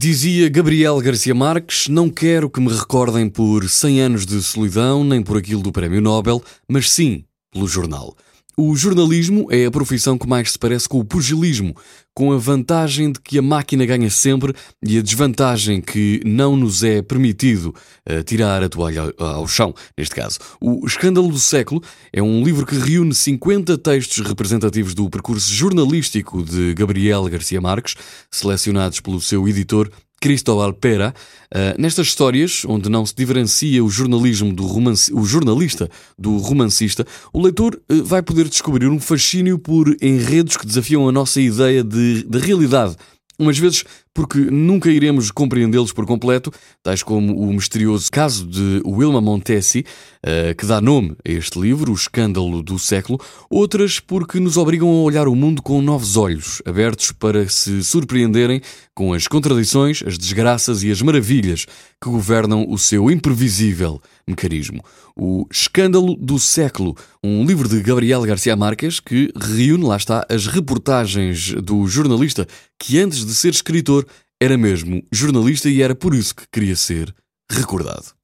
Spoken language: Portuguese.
Dizia Gabriel Garcia Marques: Não quero que me recordem por 100 anos de solidão, nem por aquilo do Prémio Nobel, mas sim pelo jornal. O jornalismo é a profissão que mais se parece com o pugilismo, com a vantagem de que a máquina ganha sempre e a desvantagem que não nos é permitido uh, tirar a toalha ao chão, neste caso. O Escândalo do Século é um livro que reúne 50 textos representativos do percurso jornalístico de Gabriel Garcia Marques, selecionados pelo seu editor Cristóbal Pera, uh, nestas histórias, onde não se diferencia o jornalismo do romance, o jornalista do romancista, o leitor uh, vai poder descobrir um fascínio por enredos que desafiam a nossa ideia de, de realidade. Umas vezes porque nunca iremos compreendê-los por completo, tais como o misterioso caso de Wilma Montesi, uh, que dá nome a este livro, O Escândalo do Século, outras porque nos obrigam a olhar o mundo com novos olhos, abertos para se surpreenderem com as contradições, as desgraças e as maravilhas que governam o seu imprevisível mecanismo. O Escândalo do Século, um livro de Gabriel Garcia Marques que reúne, lá está, as reportagens do jornalista que antes de ser escritor era mesmo jornalista e era por isso que queria ser recordado.